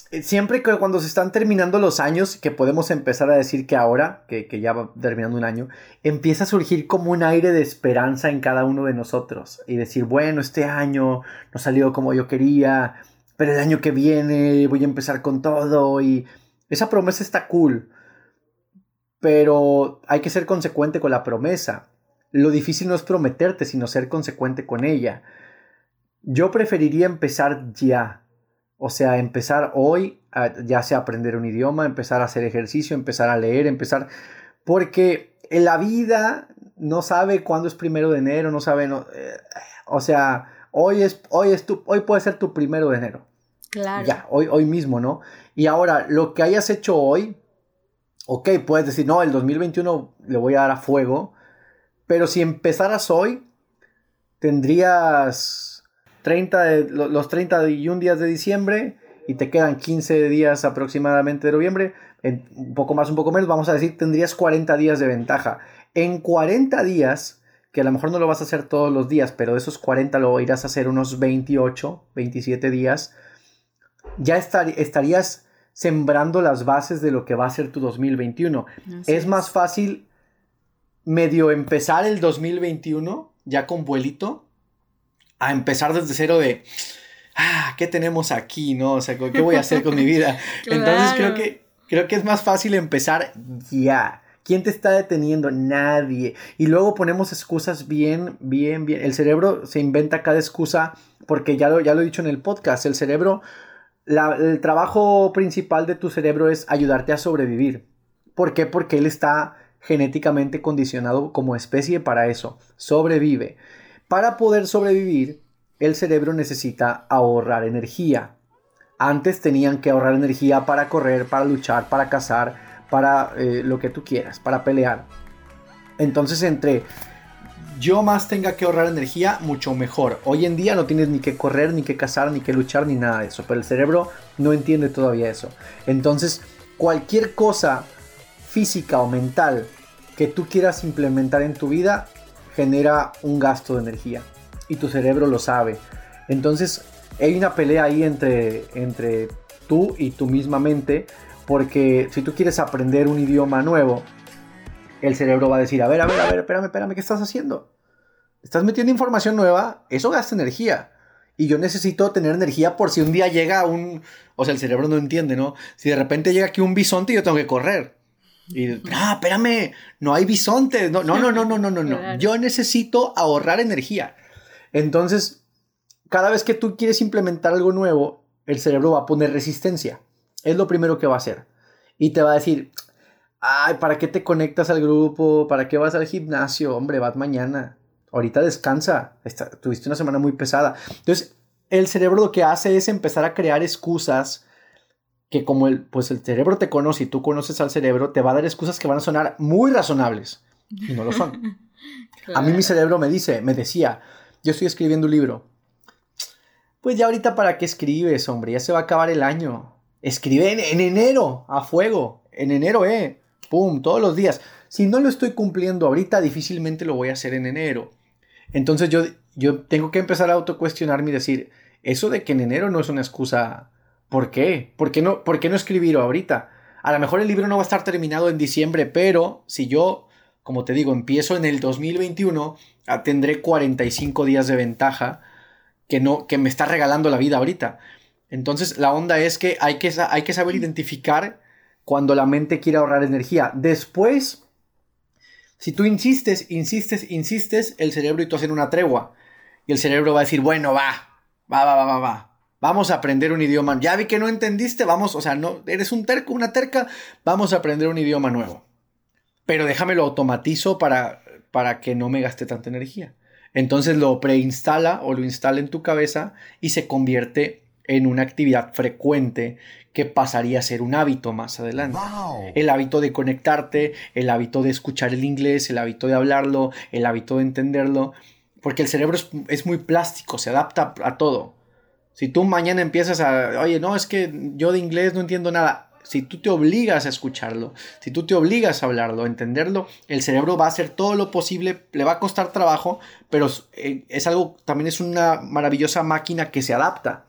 Eh, siempre que cuando se están terminando los años, que podemos empezar a decir que ahora, que, ya va terminando un año, empieza a surgir como un aire de esperanza en cada uno de nosotros. Y decir, bueno, este año no salió como yo quería, pero el año que viene voy a empezar con todo. Y esa promesa está cool. Pero hay que ser consecuente con la promesa. Lo difícil no es prometerte, sino ser consecuente con ella. Yo preferiría empezar ya o sea, empezar hoy, ya sea aprender un idioma, empezar a hacer ejercicio, empezar a leer, empezar... Porque en la vida no sabe cuándo es primero de enero, no sabe... Eh, o sea, hoy, es, hoy, es tu, hoy puede ser tu primero de enero. Claro. Ya, hoy, hoy mismo, ¿no? Y ahora, lo que hayas hecho hoy, ok, puedes decir, no, el 2021 le voy a dar a fuego, pero si empezaras hoy, tendrías 30 de, los 31 días de diciembre y te quedan 15 días aproximadamente de noviembre, un poco más, un poco menos, vamos a decir, tendrías 40 días de ventaja. En 40 días, que a lo mejor no lo vas a hacer todos los días, pero de esos 40 lo irás a hacer unos 28, 27 días, ya estarías sembrando las bases de lo que va a ser tu 2021. es más fácil medio empezar el 2021 ya con vuelito, a empezar desde cero de, ah, ¿qué tenemos aquí? ¿No? O sea, ¿qué voy a hacer con mi vida? [LAUGHS] Entonces creo que, creo que es más fácil empezar ya. ¿Quién te está deteniendo? Nadie. Y luego ponemos excusas bien, bien, bien. El cerebro se inventa cada excusa porque ya lo, ya lo he dicho en el podcast. El cerebro, el trabajo principal de tu cerebro es ayudarte a sobrevivir. ¿Por qué? Porque él está genéticamente condicionado como especie para eso. Sobrevive. Para poder sobrevivir, el cerebro necesita ahorrar energía. Antes tenían que ahorrar energía para correr, para luchar, para cazar, para eh, lo que tú quieras, para pelear. Entonces entre yo más tenga que ahorrar energía, mucho mejor. Hoy en día no tienes ni que correr, ni que cazar, ni que luchar, ni nada de eso. Pero el cerebro no entiende todavía eso. Entonces, cualquier cosa física o mental que tú quieras implementar en tu vida genera un gasto de energía. Y tu cerebro lo sabe. Entonces, hay una pelea ahí entre, entre tú y tu misma mente porque si tú quieres aprender un idioma nuevo, el cerebro va a decir, a ver, a ver, a ver, espérame, espérame, ¿qué estás haciendo? Estás metiendo información nueva, eso gasta energía. Y yo necesito tener energía por si un día llega un... O sea, el cerebro no entiende, ¿no? Si de repente llega aquí un bisonte, yo tengo que correr. Y, ah, espérame, no hay bisontes. No, no, no, no, no, no, no, no. Yo necesito ahorrar energía. Entonces, cada vez que tú quieres implementar algo nuevo, el cerebro va a poner resistencia. Es lo primero que va a hacer. Y te va a decir, ay, ¿para qué te conectas al grupo? ¿Para qué vas al gimnasio? Hombre, vas mañana. Ahorita descansa. tuviste una semana muy pesada. Entonces, el cerebro lo que hace es empezar a crear excusas que como el, pues el cerebro te conoce y tú conoces al cerebro, te va a dar excusas que van a sonar muy razonables. Y no lo son. [LAUGHS] A mí mi cerebro me dice, me decía, yo estoy escribiendo un libro. Pues ya ahorita para qué escribes, hombre, ya se va a acabar el año. Escribe en, enero, a fuego. En enero, eh. Pum, todos los días. Si no lo estoy cumpliendo ahorita, difícilmente lo voy a hacer en enero. Entonces yo, yo tengo que empezar a autocuestionarme y decir, eso de que en enero no es una excusa. ¿Por qué? ¿Por qué no, por qué no escribirlo ahorita? A lo mejor el libro no va a estar terminado en diciembre, pero si yo, como te digo, empiezo en el 2021, ah, tendré 45 días de ventaja que no que me está regalando la vida ahorita. Entonces, la onda es que hay que, hay que saber identificar cuando la mente quiere ahorrar energía. Después, si tú insistes, insistes, insistes, el cerebro y tú hacen una tregua. Y el cerebro va a decir, bueno, va, va, va, va, va, va. Vamos a aprender un idioma. Ya vi que no entendiste, vamos, o sea, no, eres un terco, una terca, vamos a aprender un idioma nuevo. Pero déjamelo automatizo para, para que no me gaste tanta energía. Entonces lo preinstala o lo instala en tu cabeza y se convierte en una actividad frecuente que pasaría a ser un hábito más adelante. El hábito de conectarte, el hábito de escuchar el inglés, el hábito de hablarlo, el hábito de entenderlo, porque el cerebro es, muy plástico, se adapta a todo. Si tú mañana empiezas a, oye, no, es que yo de inglés no entiendo nada, si tú te obligas a escucharlo, si tú te obligas a hablarlo, a entenderlo, el cerebro va a hacer todo lo posible, le va a costar trabajo, pero eh, es algo, también es una maravillosa máquina que se adapta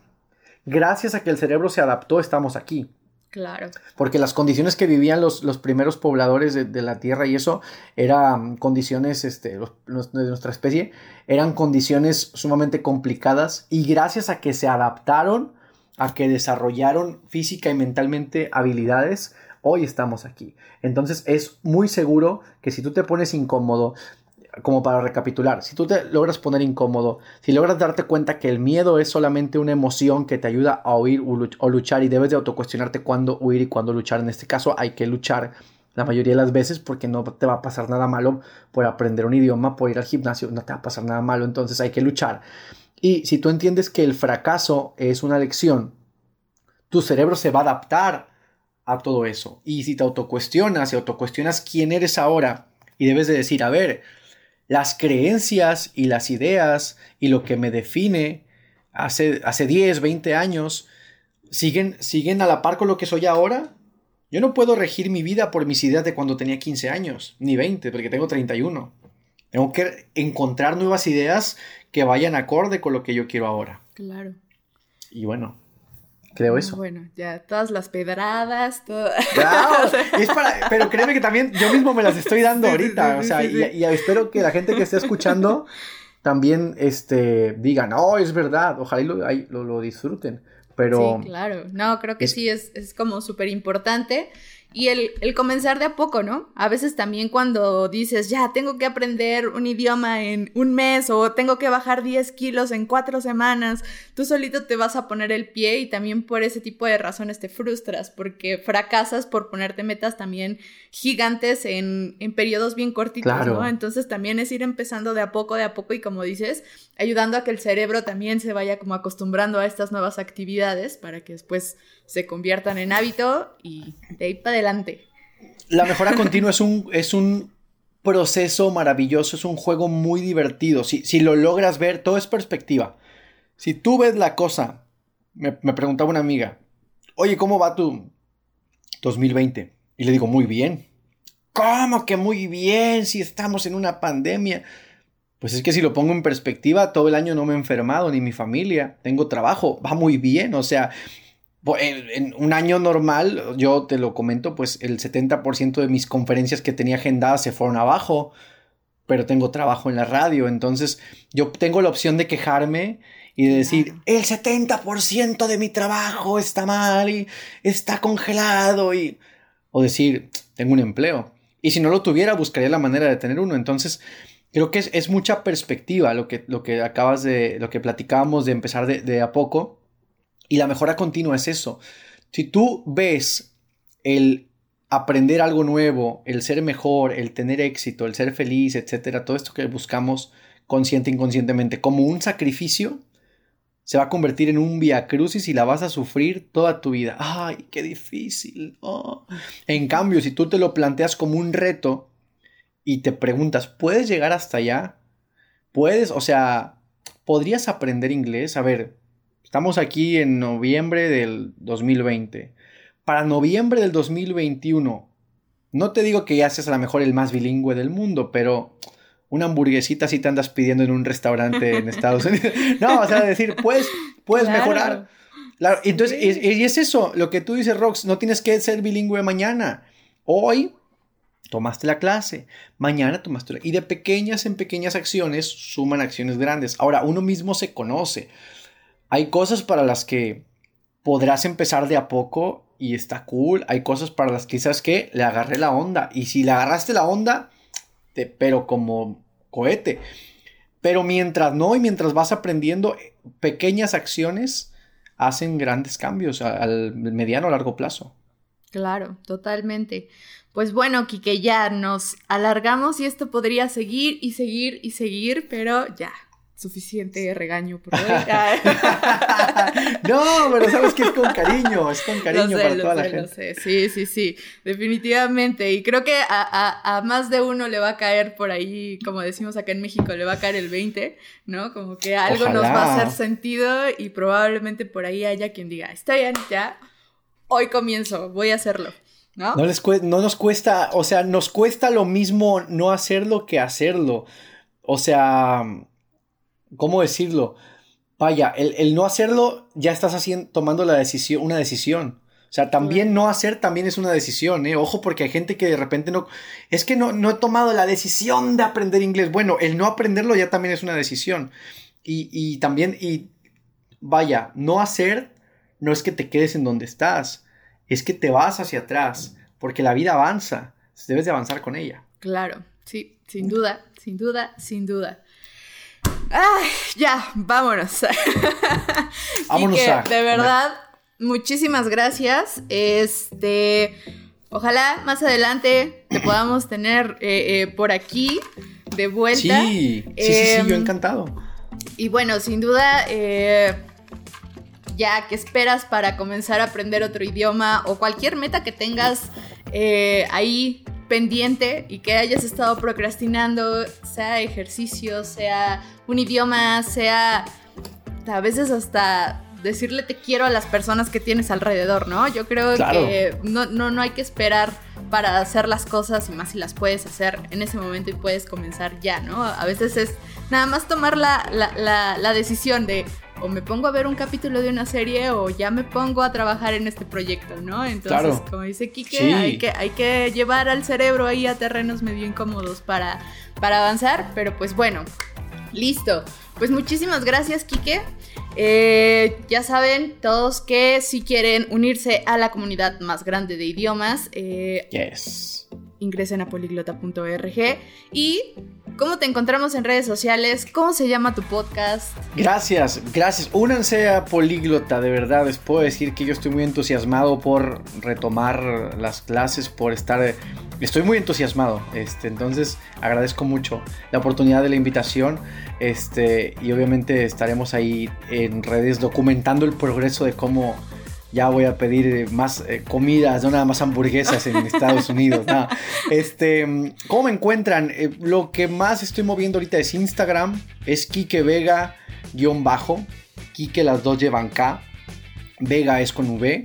gracias a que el cerebro se adaptó, estamos aquí. Claro. Porque las condiciones que vivían los, los primeros pobladores de, la Tierra y eso eran condiciones este, de nuestra especie, eran condiciones sumamente complicadas y gracias a que se adaptaron, a que desarrollaron física y mentalmente habilidades, hoy estamos aquí. Entonces es muy seguro que si tú te pones incómodo, como para recapitular, si tú te logras poner incómodo, si logras darte cuenta que el miedo es solamente una emoción que te ayuda a huir o luchar y debes de autocuestionarte cuándo huir y cuándo luchar, en este caso hay que luchar la mayoría de las veces porque no te va a pasar nada malo por aprender un idioma, por ir al gimnasio, no te va a pasar nada malo, entonces hay que luchar. Y si tú entiendes que el fracaso es una lección, tu cerebro se va a adaptar a todo eso. Y si te autocuestionas y autocuestionas quién eres ahora y debes de decir, a ver, las creencias y las ideas y lo que me define hace, hace 10, 20 años siguen, siguen a la par con lo que soy ahora. Yo no puedo regir mi vida por mis ideas de cuando tenía 15 años, ni 20, porque tengo 31. Tengo que encontrar nuevas ideas que vayan acorde con lo que yo quiero ahora. Claro. Y bueno, creo eso. Bueno, ya todas las pedradas, todo. [LAUGHS] pero créeme que también yo mismo me las estoy dando ahorita, o sea, y, espero que la gente que esté escuchando [LAUGHS] también este, diga, no, es verdad, ojalá lo, lo, disfruten. Pero... Sí, claro, no, creo que sí, es, es como súper importante. Y el, el, comenzar de a poco, ¿no? A veces también cuando dices, ya, tengo que aprender un idioma en un mes o tengo que bajar 10 kilos en cuatro semanas, tú solito te vas a poner el pie y también por ese tipo de razones te frustras porque fracasas por ponerte metas también gigantes en, en periodos bien cortitos, ¿no? Entonces también es ir empezando de a poco, de a poco y como dices, ayudando a que el cerebro también se vaya como acostumbrando a estas nuevas actividades para que después se conviertan en hábito y de ahí para adelante. La mejora continua es un, es un proceso maravilloso, es un juego muy divertido. Si, si lo logras ver, todo es perspectiva. Si tú ves la cosa, me, preguntaba una amiga, oye, ¿cómo va tu 2020? Y le digo, muy bien. ¿Cómo que muy bien si estamos en una pandemia? Pues es que si lo pongo en perspectiva, todo el año no me he enfermado, ni mi familia, tengo trabajo, va muy bien, o sea, en, un año normal, yo te lo comento, pues el 70% de mis conferencias que tenía agendadas se fueron abajo, pero tengo trabajo en la radio, entonces yo tengo la opción de quejarme y de decir, el 70% de mi trabajo está mal y está congelado y... o decir, tengo un empleo. Y si no lo tuviera, buscaría la manera de tener uno. Entonces, creo que es, mucha perspectiva lo que, lo que acabas de, lo que platicábamos de empezar de a poco y la mejora continua es eso. Si tú ves el aprender algo nuevo, el ser mejor, el tener éxito, el ser feliz, etcétera, todo esto que buscamos consciente e inconscientemente como un sacrificio, se va a convertir en un via crucis y la vas a sufrir toda tu vida. ¡Ay, qué difícil! En cambio, si tú te lo planteas como un reto y te preguntas, ¿puedes llegar hasta allá? ¿Puedes? O sea, ¿podrías aprender inglés? A ver, Estamos aquí en noviembre del 2020. Para noviembre del 2021, no te digo que ya seas a lo mejor el más bilingüe del mundo, pero una hamburguesita si te andas pidiendo en un restaurante en [LAUGHS] Estados Unidos. [LAUGHS] No, o sea, decir, pues, puedes mejorar. entonces, y, es eso, lo que tú dices, Rox, no tienes que ser bilingüe mañana. Hoy tomaste la clase, mañana tomaste la... Y de pequeñas en pequeñas acciones suman acciones grandes. Ahora, uno mismo se conoce. Hay cosas para las que podrás empezar de a poco y está cool. Hay cosas para las que quizás que le agarré la onda. Y si le agarraste la onda, pero como cohete. Pero mientras no y mientras vas aprendiendo, pequeñas acciones hacen grandes cambios al mediano o largo plazo. Claro, totalmente. Pues bueno, Kike, ya nos alargamos y esto podría seguir y seguir y seguir, pero ya, suficiente regaño por [LAUGHS] hoy. no, pero sabes que es con cariño, es con cariño para toda la gente. Sí, sí, sí, definitivamente. Y creo que a, más de uno le va a caer por ahí, como decimos acá en México, le va a caer el 20, ¿no? Como que algo nos va a hacer sentido y probablemente por ahí haya quien diga, está bien, ya, hoy comienzo, voy a hacerlo. ¿No? No, les no nos cuesta, o sea, nos cuesta lo mismo no hacerlo que hacerlo. O sea, ¿cómo decirlo? Vaya, el, no hacerlo ya estás haciendo, tomando la decisión, una decisión. O sea, también no hacer también es una decisión, ¿eh? Ojo, porque hay gente que de repente no... Es que no, no he tomado la decisión de aprender inglés. Bueno, el no aprenderlo ya también es una decisión. Y, y también, y vaya, no hacer no es que te quedes en donde estás, es que te vas hacia atrás, porque la vida avanza, debes de avanzar con ella. Claro, sí, sin duda, sin duda, sin duda. Ay, ya, vámonos. [LAUGHS] vámonos de verdad, muchísimas gracias. Este, ojalá más adelante te podamos tener eh, eh, por aquí de vuelta. Sí, sí, sí, sí, yo em, encantado. Y bueno, sin duda, eh, ya, ¿qué esperas para comenzar a aprender otro idioma o cualquier meta que tengas ahí pendiente y que hayas estado procrastinando, sea ejercicio, sea un idioma, sea a veces hasta decirle te quiero a las personas que tienes alrededor, ¿no? Yo creo que no, no, no hay que esperar para hacer las cosas y más si las puedes hacer en ese momento y puedes comenzar ya, ¿no? A veces es nada más tomar la, la, la, decisión de o me pongo a ver un capítulo de una serie o ya me pongo a trabajar en este proyecto, ¿no? Entonces, como dice Kike, hay, que, hay que llevar al cerebro ahí a terrenos medio incómodos para, para avanzar, pero pues bueno, listo. Pues muchísimas gracias, Kike. Eh, ya saben todos que si quieren unirse a la comunidad más grande de idiomas, eh, ingresen a poliglota.org y cómo te encontramos en redes sociales, cómo se llama tu podcast. Gracias, gracias. Únanse a Poliglota, de verdad. Les puedo decir que yo estoy muy entusiasmado por retomar las clases, por estar estoy muy entusiasmado. Este, entonces agradezco mucho la oportunidad de la invitación. Este, y obviamente estaremos ahí en redes documentando el progreso de cómo ya voy a pedir más eh, comidas, no nada más hamburguesas en Estados [LAUGHS] Unidos. Este, ¿Cómo me encuentran? Eh, lo que más estoy moviendo ahorita es Instagram, es Kike Vega guion bajo. Kike las dos llevan K. Vega es con V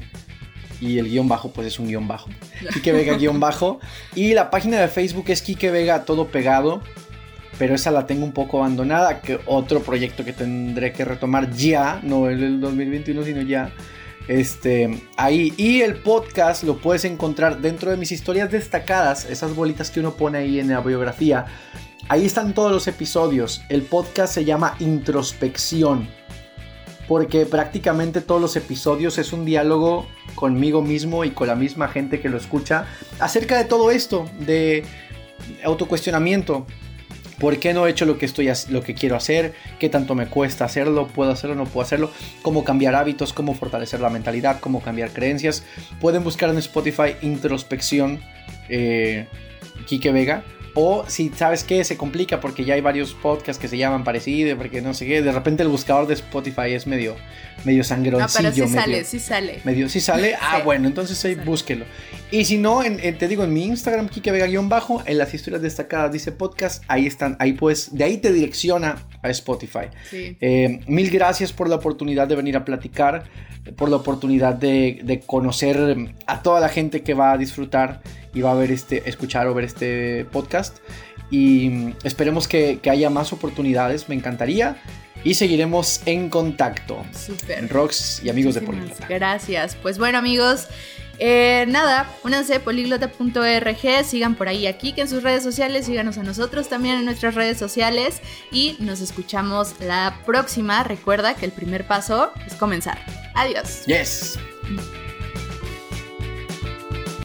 y el guion bajo pues es un guion bajo. [LAUGHS] Kike Vega guion bajo. Y la página de Facebook es Kike Vega todo pegado. Pero esa la tengo un poco abandonada. Que otro proyecto que tendré que retomar ya. No en el 2021 sino ya. Este, ahí. Y el podcast lo puedes encontrar dentro de mis historias destacadas. Esas bolitas que uno pone ahí en la biografía. Ahí están todos los episodios. El podcast se llama Introspección porque prácticamente todos los episodios es un diálogo conmigo mismo y con la misma gente que lo escucha acerca de todo esto, de autocuestionamiento. ¿Por qué no he hecho lo que, estoy, lo que quiero hacer? ¿Qué tanto me cuesta hacerlo? ¿Puedo hacerlo? ¿No puedo hacerlo? ¿Cómo cambiar hábitos? ¿Cómo fortalecer la mentalidad? ¿Cómo cambiar creencias? Pueden buscar en Spotify introspección eh, Kike Vega o si sabes que se complica porque ya hay varios podcasts que se llaman parecido, porque no sé qué, de repente el buscador de Spotify es medio, medio sangroncillo. No, pero sí sale, sí sale. Medio, sí sale. Ah, bueno, entonces ahí búsquelo. Y si no, te digo, en mi Instagram, Kike Vega-bajo, en las historias destacadas dice podcast, ahí están, ahí pues, de ahí te direcciona a Spotify. Eh, mil gracias por la oportunidad de venir a platicar, por la oportunidad de, de conocer a toda la gente que va a disfrutar y va a ver este, escuchar o ver este podcast. Y mm, esperemos que, haya más oportunidades, me encantaría. Y seguiremos en contacto. Super. Rocks y amigos de Poliglota. Gracias. Pues bueno, amigos. Eh, nada, únanse poliglota.org, sigan por ahí aquí que en sus redes sociales, síganos a nosotros también en nuestras redes sociales y nos escuchamos la próxima. Recuerda que el primer paso es comenzar. Adiós. Yes.